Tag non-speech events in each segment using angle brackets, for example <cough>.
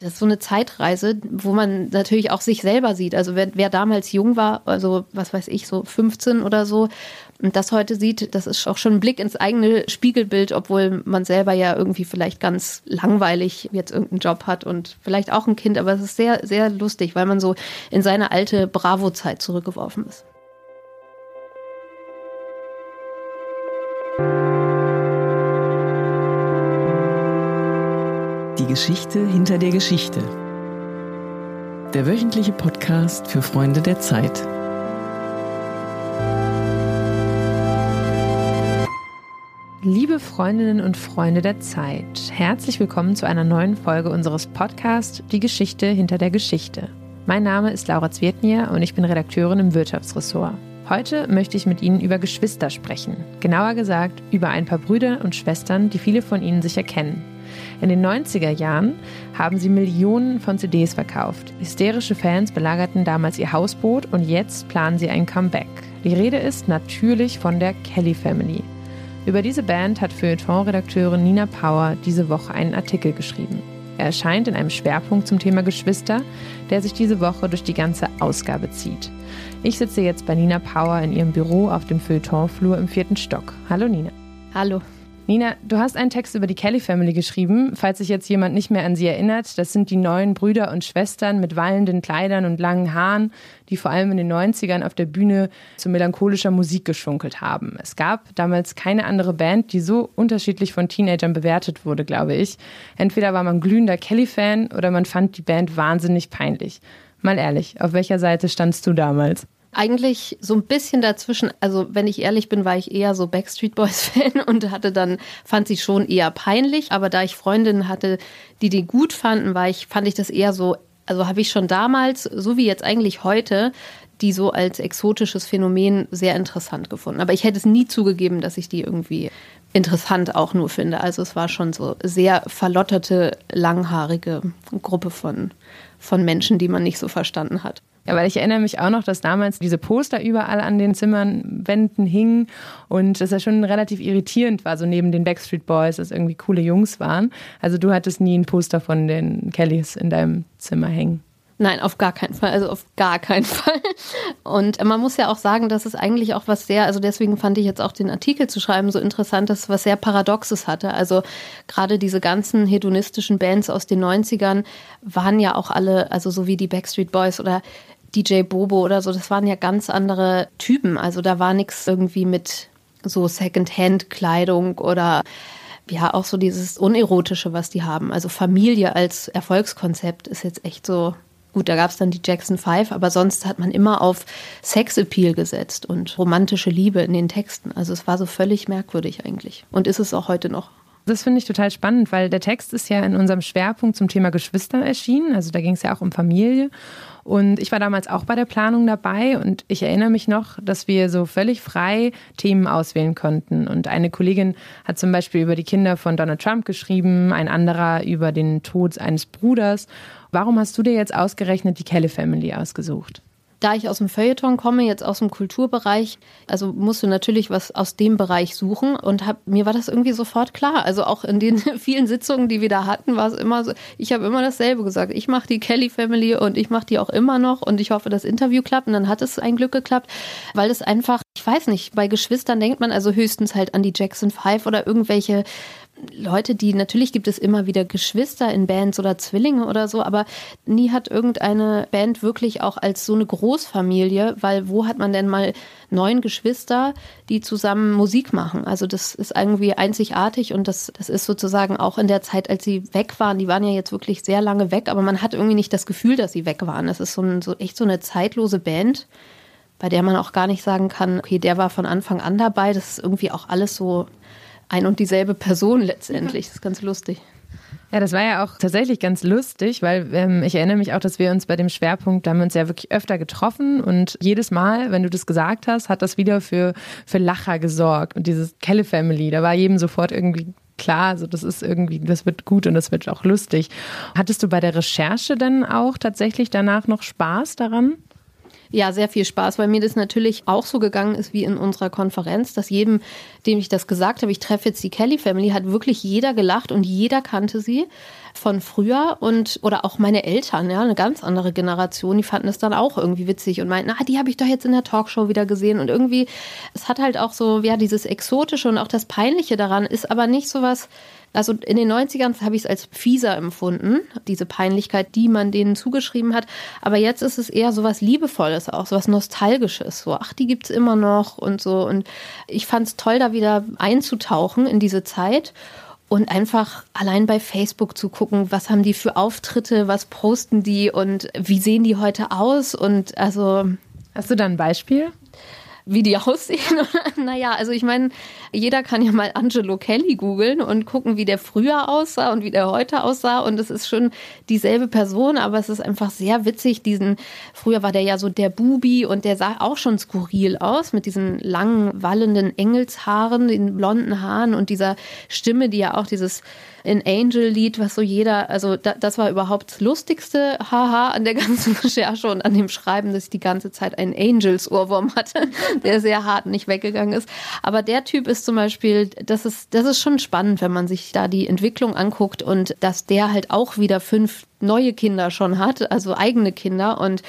Das ist so eine Zeitreise, wo man natürlich auch sich selber sieht. Also wer, wer, damals jung war, also was weiß ich, so 15 oder so, und das heute sieht, das ist auch schon ein Blick ins eigene Spiegelbild, obwohl man selber ja irgendwie vielleicht ganz langweilig jetzt irgendeinen Job hat und vielleicht auch ein Kind, aber es ist sehr, sehr lustig, weil man so in seine alte Bravo-Zeit zurückgeworfen ist. Geschichte hinter der Geschichte. Der wöchentliche Podcast für Freunde der Zeit. Liebe Freundinnen und Freunde der Zeit, herzlich willkommen zu einer neuen Folge unseres Podcasts Die Geschichte hinter der Geschichte. Mein Name ist Laura Zwietnier und ich bin Redakteurin im Wirtschaftsressort. Heute möchte ich mit Ihnen über Geschwister sprechen. Genauer gesagt über ein paar Brüder und Schwestern, die viele von Ihnen sicher kennen. In den 90er Jahren haben sie Millionen von CDs verkauft. Hysterische Fans belagerten damals ihr Hausboot und jetzt planen sie ein Comeback. Die Rede ist natürlich von der Kelly Family. Über diese Band hat Feuilleton-Redakteurin Nina Power diese Woche einen Artikel geschrieben. Er erscheint in einem Schwerpunkt zum Thema Geschwister, der sich diese Woche durch die ganze Ausgabe zieht. Ich sitze jetzt bei Nina Power in ihrem Büro auf dem Feuilleton-Flur im vierten Stock. Hallo Nina. Hallo. Nina, du hast einen Text über die Kelly Family geschrieben. Falls sich jetzt jemand nicht mehr an sie erinnert, das sind die neuen Brüder und Schwestern mit wallenden Kleidern und langen Haaren, die vor allem in den 90ern auf der Bühne zu melancholischer Musik geschunkelt haben. Es gab damals keine andere Band, die so unterschiedlich von Teenagern bewertet wurde, glaube ich. Entweder war man glühender Kelly-Fan oder man fand die Band wahnsinnig peinlich. Mal ehrlich, auf welcher Seite standst du damals? Eigentlich so ein bisschen dazwischen. Also, wenn ich ehrlich bin, war ich eher so Backstreet Boys-Fan <laughs> und hatte dann, fand sie schon eher peinlich. Aber da ich Freundinnen hatte, die die gut fanden, war ich, fand ich das eher so, also habe ich schon damals, so wie jetzt eigentlich heute, die so als exotisches Phänomen sehr interessant gefunden. Aber ich hätte es nie zugegeben, dass ich die irgendwie interessant auch nur finde. Also es war schon so sehr verlotterte, langhaarige Gruppe von, von Menschen, die man nicht so verstanden hat. Ja, weil ich erinnere mich auch noch, dass damals diese Poster überall an den Zimmernwänden hingen und dass er schon relativ irritierend war, so neben den Backstreet Boys, dass irgendwie coole Jungs waren. Also du hattest nie ein Poster von den Kellys in deinem Zimmer hängen. Nein, auf gar keinen Fall. Also auf gar keinen <laughs> Fall. Und man muss ja auch sagen, dass es eigentlich auch was sehr, also deswegen fand ich jetzt auch den Artikel zu schreiben so interessant, dass es was sehr Paradoxes hatte. Also gerade diese ganzen hedonistischen Bands aus den 90ern waren ja auch alle, also so wie die Backstreet Boys oder DJ Bobo oder so, das waren ja ganz andere Typen. Also da war nichts irgendwie mit so Secondhand-Kleidung oder ja, auch so dieses Unerotische, was die haben. Also Familie als Erfolgskonzept ist jetzt echt so. Gut, da gab es dann die Jackson Five, aber sonst hat man immer auf Sexappeal gesetzt und romantische Liebe in den Texten. Also es war so völlig merkwürdig eigentlich. Und ist es auch heute noch. Das finde ich total spannend, weil der Text ist ja in unserem Schwerpunkt zum Thema Geschwister erschienen. Also da ging es ja auch um Familie. Und ich war damals auch bei der Planung dabei und ich erinnere mich noch, dass wir so völlig frei Themen auswählen konnten. Und eine Kollegin hat zum Beispiel über die Kinder von Donald Trump geschrieben, ein anderer über den Tod eines Bruders. Warum hast du dir jetzt ausgerechnet die Kelly Family ausgesucht? Da ich aus dem Feuilleton komme, jetzt aus dem Kulturbereich, also musst du natürlich was aus dem Bereich suchen und hab, mir war das irgendwie sofort klar. Also auch in den <laughs> vielen Sitzungen, die wir da hatten, war es immer so, ich habe immer dasselbe gesagt. Ich mache die Kelly Family und ich mache die auch immer noch und ich hoffe, das Interview klappt und dann hat es ein Glück geklappt, weil es einfach, ich weiß nicht, bei Geschwistern denkt man also höchstens halt an die Jackson Five oder irgendwelche Leute, die natürlich gibt es immer wieder Geschwister in Bands oder Zwillinge oder so, aber nie hat irgendeine Band wirklich auch als so eine Großfamilie, weil wo hat man denn mal neun Geschwister, die zusammen Musik machen? Also das ist irgendwie einzigartig und das, das ist sozusagen auch in der Zeit, als sie weg waren, die waren ja jetzt wirklich sehr lange weg, aber man hat irgendwie nicht das Gefühl, dass sie weg waren. Das ist so, ein, so echt so eine zeitlose Band bei der man auch gar nicht sagen kann, okay, der war von Anfang an dabei. Das ist irgendwie auch alles so ein und dieselbe Person letztendlich. Das ist ganz lustig. Ja, das war ja auch tatsächlich ganz lustig, weil ähm, ich erinnere mich auch, dass wir uns bei dem Schwerpunkt, da haben wir uns ja wirklich öfter getroffen und jedes Mal, wenn du das gesagt hast, hat das wieder für, für Lacher gesorgt. Und dieses Kelle Family, da war jedem sofort irgendwie klar, also das ist irgendwie, das wird gut und das wird auch lustig. Hattest du bei der Recherche dann auch tatsächlich danach noch Spaß daran? Ja, sehr viel Spaß, weil mir das natürlich auch so gegangen ist wie in unserer Konferenz, dass jedem, dem ich das gesagt habe, ich treffe jetzt die Kelly Family, hat wirklich jeder gelacht und jeder kannte sie von früher und oder auch meine Eltern, ja, eine ganz andere Generation, die fanden es dann auch irgendwie witzig und meinten, ah, die habe ich doch jetzt in der Talkshow wieder gesehen. Und irgendwie es hat halt auch so ja dieses exotische und auch das peinliche daran ist aber nicht so was also in den 90ern habe ich es als fieser empfunden, diese Peinlichkeit, die man denen zugeschrieben hat. Aber jetzt ist es eher so was Liebevolles, auch so was Nostalgisches. So, ach, die gibt es immer noch und so. Und ich fand es toll, da wieder einzutauchen in diese Zeit und einfach allein bei Facebook zu gucken, was haben die für Auftritte, was posten die und wie sehen die heute aus und also. Hast du da ein Beispiel? wie die <laughs> aussehen. naja, also ich meine, jeder kann ja mal Angelo Kelly googeln und gucken, wie der früher aussah und wie der heute aussah. Und es ist schon dieselbe Person, aber es ist einfach sehr witzig. Diesen, früher war der ja so der Bubi und der sah auch schon skurril aus mit diesen langen, wallenden Engelshaaren, den blonden Haaren und dieser Stimme, die ja auch dieses in Angel-Lied, was so jeder, also da, das war überhaupt das lustigste Haha an der ganzen <laughs> Recherche und an dem Schreiben, dass ich die ganze Zeit einen Angels-Ohrwurm hatte, <laughs> der sehr hart nicht weggegangen ist. Aber der Typ ist zum Beispiel, das ist, das ist schon spannend, wenn man sich da die Entwicklung anguckt und dass der halt auch wieder fünf neue Kinder schon hat, also eigene Kinder und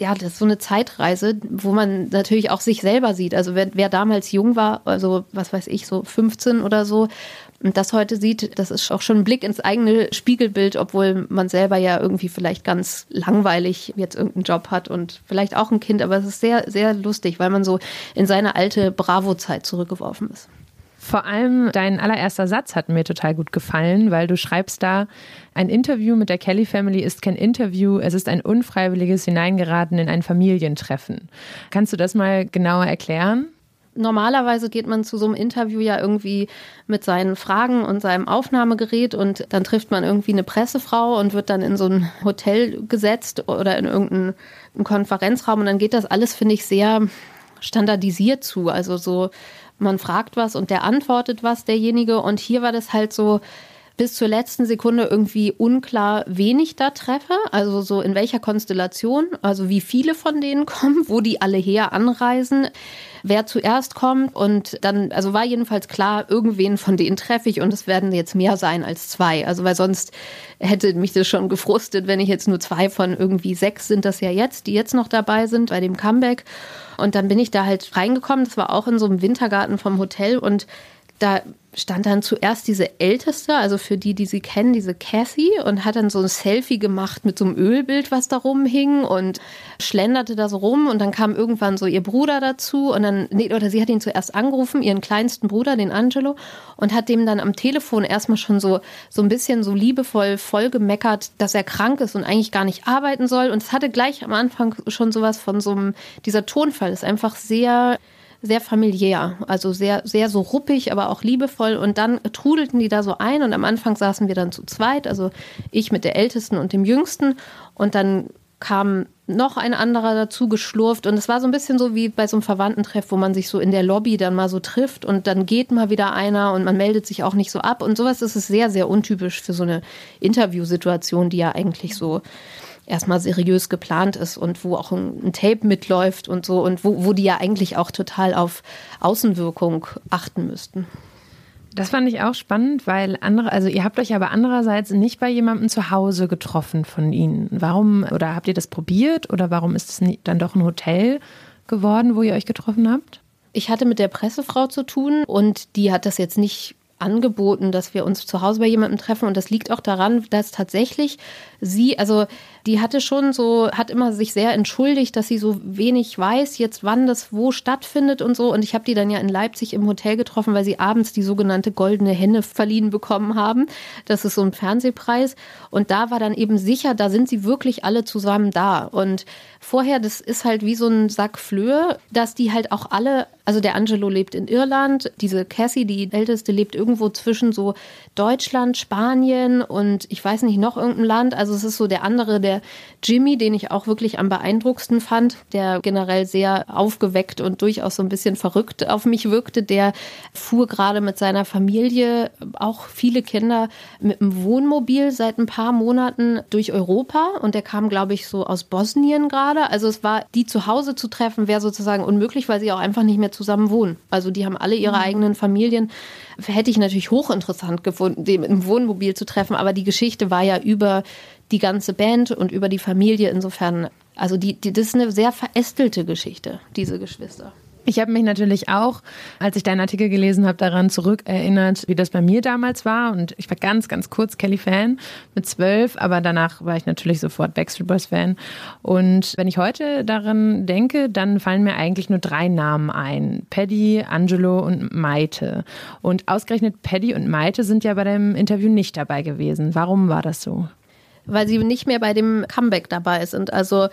ja, das ist so eine Zeitreise, wo man natürlich auch sich selber sieht. Also wer, wer damals jung war, also was weiß ich, so 15 oder so, und das heute sieht, das ist auch schon ein Blick ins eigene Spiegelbild, obwohl man selber ja irgendwie vielleicht ganz langweilig jetzt irgendeinen Job hat und vielleicht auch ein Kind, aber es ist sehr, sehr lustig, weil man so in seine alte Bravo-Zeit zurückgeworfen ist. Vor allem dein allererster Satz hat mir total gut gefallen, weil du schreibst da, ein Interview mit der Kelly Family ist kein Interview, es ist ein unfreiwilliges Hineingeraten in ein Familientreffen. Kannst du das mal genauer erklären? Normalerweise geht man zu so einem Interview ja irgendwie mit seinen Fragen und seinem Aufnahmegerät und dann trifft man irgendwie eine Pressefrau und wird dann in so ein Hotel gesetzt oder in irgendeinen Konferenzraum und dann geht das alles, finde ich, sehr standardisiert zu. Also so, man fragt was und der antwortet was, derjenige. Und hier war das halt so, bis zur letzten Sekunde irgendwie unklar, wen ich da treffe. Also so in welcher Konstellation, also wie viele von denen <laughs> kommen, wo die alle her anreisen wer zuerst kommt. Und dann, also war jedenfalls klar, irgendwen von denen treffe ich und es werden jetzt mehr sein als zwei. Also weil sonst hätte mich das schon gefrustet, wenn ich jetzt nur zwei von irgendwie sechs sind das ja jetzt, die jetzt noch dabei sind bei dem Comeback. Und dann bin ich da halt reingekommen. Das war auch in so einem Wintergarten vom Hotel und da stand dann zuerst diese Älteste, also für die, die sie kennen, diese Cassie, und hat dann so ein Selfie gemacht mit so einem Ölbild, was da rumhing und schlenderte da so rum. Und dann kam irgendwann so ihr Bruder dazu und dann, nee, oder sie hat ihn zuerst angerufen, ihren kleinsten Bruder, den Angelo, und hat dem dann am Telefon erstmal schon so, so ein bisschen so liebevoll voll gemeckert, dass er krank ist und eigentlich gar nicht arbeiten soll. Und es hatte gleich am Anfang schon sowas von so einem, dieser Tonfall ist einfach sehr, sehr familiär, also sehr, sehr so ruppig, aber auch liebevoll. Und dann trudelten die da so ein und am Anfang saßen wir dann zu zweit, also ich mit der Ältesten und dem Jüngsten. Und dann kam noch ein anderer dazu geschlurft und es war so ein bisschen so wie bei so einem Verwandtentreff, wo man sich so in der Lobby dann mal so trifft und dann geht mal wieder einer und man meldet sich auch nicht so ab und sowas ist es sehr, sehr untypisch für so eine Interviewsituation, die ja eigentlich so erstmal seriös geplant ist und wo auch ein, ein, Tape mitläuft und so und wo, wo die ja eigentlich auch total auf Außenwirkung achten müssten. Das fand ich auch spannend, weil andere, also ihr habt euch aber andererseits nicht bei jemandem zu Hause getroffen von ihnen. Warum oder habt ihr das probiert oder warum ist es dann doch ein Hotel geworden, wo ihr euch getroffen habt? Ich hatte mit der Pressefrau zu tun und die hat das jetzt nicht angeboten, dass wir uns zu Hause bei jemandem treffen. Und das liegt auch daran, dass tatsächlich sie, also die hatte schon so, hat immer sich sehr entschuldigt, dass sie so wenig weiß, jetzt wann das wo stattfindet und so. Und ich habe die dann ja in Leipzig im Hotel getroffen, weil sie abends die sogenannte goldene Henne verliehen bekommen haben. Das ist so ein Fernsehpreis. Und da war dann eben sicher, da sind sie wirklich alle zusammen da. Und vorher, das ist halt wie so ein Sack Flöhe, dass die halt auch alle, also der Angelo lebt in Irland, diese Cassie, die älteste, lebt irgendwo zwischen so Deutschland, Spanien und ich weiß nicht, noch irgendein Land. Also es ist so der andere, der Jimmy, den ich auch wirklich am beeindruckendsten fand, der generell sehr aufgeweckt und durchaus so ein bisschen verrückt auf mich wirkte. Der fuhr gerade mit seiner Familie, auch viele Kinder, mit einem Wohnmobil seit ein paar Monaten durch Europa und der kam, glaube ich, so aus Bosnien gerade. Also es war, die zu Hause zu treffen, wäre sozusagen unmöglich, weil sie auch einfach nicht mehr zusammen wohnen. Also die haben alle ihre mhm. eigenen Familien. Hätte ich natürlich hochinteressant gefunden, den im Wohnmobil zu treffen, aber die Geschichte war ja über die ganze Band und über die Familie. Insofern, also die, die, das ist eine sehr verästelte Geschichte, diese Geschwister. Ich habe mich natürlich auch, als ich deinen Artikel gelesen habe, daran zurückerinnert, wie das bei mir damals war. Und ich war ganz, ganz kurz Kelly-Fan mit zwölf, aber danach war ich natürlich sofort Backstreet Boys-Fan. Und wenn ich heute daran denke, dann fallen mir eigentlich nur drei Namen ein. Paddy, Angelo und Maite. Und ausgerechnet Paddy und Maite sind ja bei dem Interview nicht dabei gewesen. Warum war das so? Weil sie nicht mehr bei dem Comeback dabei sind. Also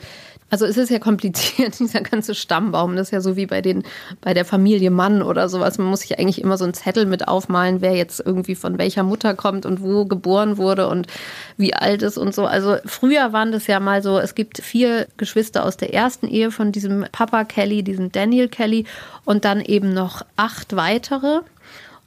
also es ist ja kompliziert, <laughs> dieser ganze Stammbaum. Das ist ja so wie bei den, bei der Familie Mann oder sowas. Man muss sich eigentlich immer so einen Zettel mit aufmalen, wer jetzt irgendwie von welcher Mutter kommt und wo geboren wurde und wie alt ist und so. Also früher waren das ja mal so, es gibt vier Geschwister aus der ersten Ehe von diesem Papa Kelly, diesem Daniel Kelly und dann eben noch acht weitere.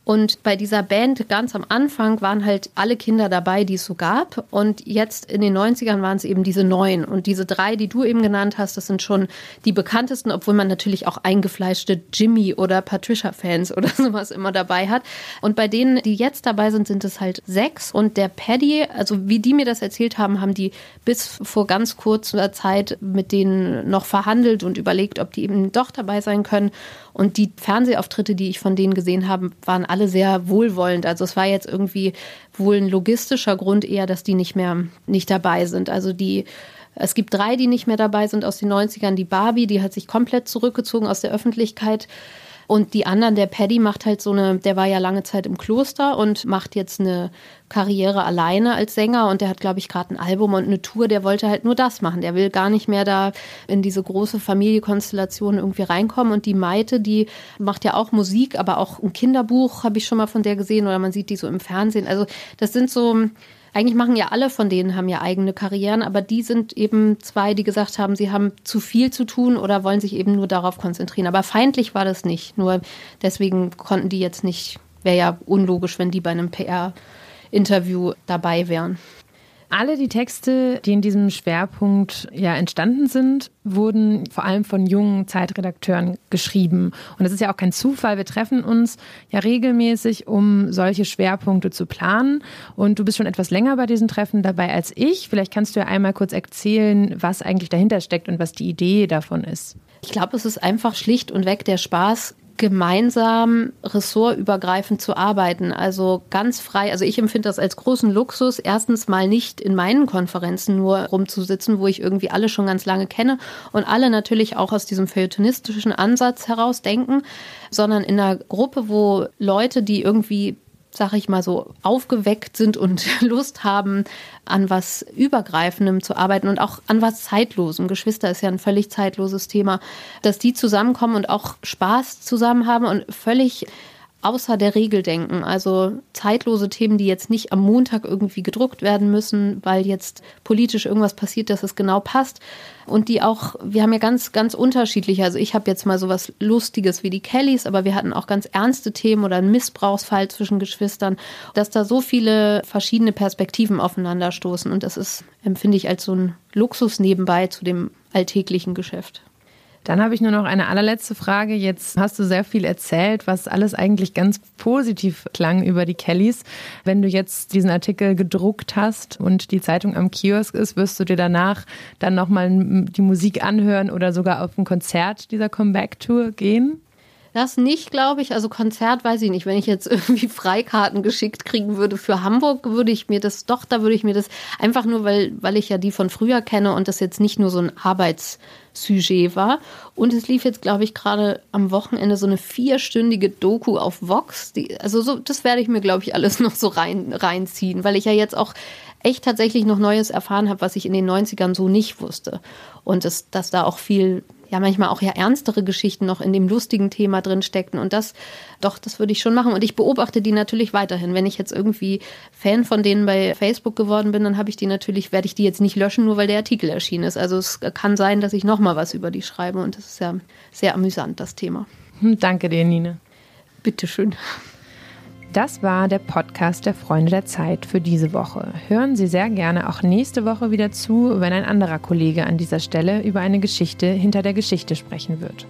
Und bei dieser Band ganz am Anfang waren halt alle Kinder dabei, die es so gab. Und jetzt in den 90ern waren es eben diese neun. Und diese drei, die du eben genannt hast, das sind schon die bekanntesten, obwohl man natürlich auch eingefleischte Jimmy oder Patricia-Fans oder <laughs> sowas immer dabei hat. Und bei denen, die jetzt dabei sind, sind es halt sechs. Und der Paddy, also wie die mir das erzählt haben, haben die bis vor ganz kurzer Zeit mit denen noch verhandelt und überlegt, ob die eben doch dabei sein können. Und die Fernsehauftritte, die ich von denen gesehen habe, waren alle sehr wohlwollend. Also es war jetzt irgendwie wohl ein logistischer Grund eher, dass die nicht mehr nicht dabei sind. Also die es gibt drei, die nicht mehr dabei sind aus den 90ern. Die Barbie, die hat sich komplett zurückgezogen aus der Öffentlichkeit. Und die anderen, der Paddy macht halt so eine, der war ja lange Zeit im Kloster und macht jetzt eine Karriere alleine als Sänger und der hat, glaube ich, gerade ein Album und eine Tour, der wollte halt nur das machen. Der will gar nicht mehr da in diese große Familienkonstellation irgendwie reinkommen. Und die Maite, die macht ja auch Musik, aber auch ein Kinderbuch habe ich schon mal von der gesehen oder man sieht die so im Fernsehen. Also das sind so eigentlich machen ja alle von denen haben ja eigene Karrieren, aber die sind eben zwei, die gesagt haben, sie haben zu viel zu tun oder wollen sich eben nur darauf konzentrieren. Aber feindlich war das nicht. Nur deswegen konnten die jetzt nicht, wäre ja unlogisch, wenn die bei einem PR-Interview dabei wären. Alle die Texte, die in diesem Schwerpunkt ja entstanden sind, wurden vor allem von jungen Zeitredakteuren geschrieben. Und das ist ja auch kein Zufall. Wir treffen uns ja regelmäßig, um solche Schwerpunkte zu planen. Und du bist schon etwas länger bei diesen Treffen dabei als ich. Vielleicht kannst du ja einmal kurz erzählen, was eigentlich dahinter steckt und was die Idee davon ist. Ich glaube, es ist einfach schlicht und weg der Spaß, gemeinsam ressortübergreifend zu arbeiten. Also ganz frei. Also ich empfinde das als großen Luxus, erstens mal nicht in meinen Konferenzen nur rumzusitzen, wo ich irgendwie alle schon ganz lange kenne und alle natürlich auch aus diesem feuilletonistischen Ansatz heraus denken, sondern in einer Gruppe, wo Leute, die irgendwie sag ich mal so, aufgeweckt sind und <laughs> Lust haben, an was Übergreifendem zu arbeiten und auch an was Zeitlosem. Geschwister ist ja ein völlig zeitloses Thema, dass die zusammenkommen und auch Spaß zusammen haben und völlig außer der Regel denken. Also zeitlose Themen, die jetzt nicht am Montag irgendwie gedruckt werden müssen, weil jetzt politisch irgendwas passiert, dass es genau passt. Und die auch, wir haben ja ganz, ganz unterschiedliche. Also ich habe jetzt mal so was Lustiges wie die Kellys, aber wir hatten auch ganz ernste Themen oder einen Missbrauchsfall zwischen Geschwistern, dass da so viele verschiedene Perspektiven aufeinanderstoßen. Und das ist, empfinde ich als so ein Luxus nebenbei zu dem alltäglichen Geschäft. Dann habe ich nur noch eine allerletzte Frage. Jetzt hast du sehr viel erzählt, was alles eigentlich ganz positiv klang über die Kellys. Wenn du jetzt diesen Artikel gedruckt hast und die Zeitung am Kiosk ist, wirst du dir danach dann nochmal die Musik anhören oder sogar auf ein Konzert dieser Comeback-Tour gehen? Das nicht, glaube ich. Also Konzert weiß ich nicht. Wenn ich jetzt <laughs> irgendwie Freikarten geschickt kriegen würde für Hamburg, würde ich mir das doch, da würde ich mir das einfach nur, weil, weil ich ja die von früher kenne und das jetzt nicht nur so ein Arbeitssujet war. Und es lief jetzt, glaube ich, gerade am Wochenende so eine vierstündige Doku auf Vox. Die, also so, das werde ich mir, glaube ich, alles <laughs> noch so rein, reinziehen, weil ich ja jetzt auch echt tatsächlich noch Neues erfahren habe, was ich in den 90ern so nicht wusste. Und das, dass da auch viel ja manchmal auch ja ernstere Geschichten noch in dem lustigen Thema drin steckten. Und das, doch, das würde ich schon machen. Und ich beobachte die natürlich weiterhin. Wenn ich jetzt irgendwie Fan von denen bei Facebook geworden bin, dann habe ich die natürlich, werde ich die jetzt nicht löschen, nur weil der Artikel erschienen ist. Also es kann sein, dass ich nochmal was über die schreibe. Und das ist ja sehr amüsant, das Thema. Hm, danke dir, Nine. Bitteschön. Das war der Podcast der Freunde der Zeit für diese Woche. Hören Sie sehr gerne auch nächste Woche wieder zu, wenn ein anderer Kollege an dieser Stelle über eine Geschichte hinter der Geschichte sprechen wird.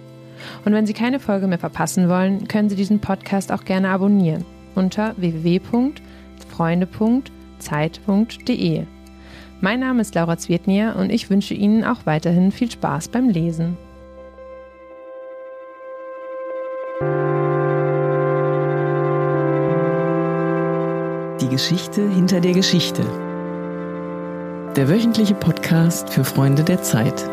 Und wenn Sie keine Folge mehr verpassen wollen, können Sie diesen Podcast auch gerne abonnieren unter www.freunde.zeit.de. Mein Name ist Laura Zwietnier und ich wünsche Ihnen auch weiterhin viel Spaß beim Lesen. Geschichte hinter der Geschichte. Der wöchentliche Podcast für Freunde der Zeit.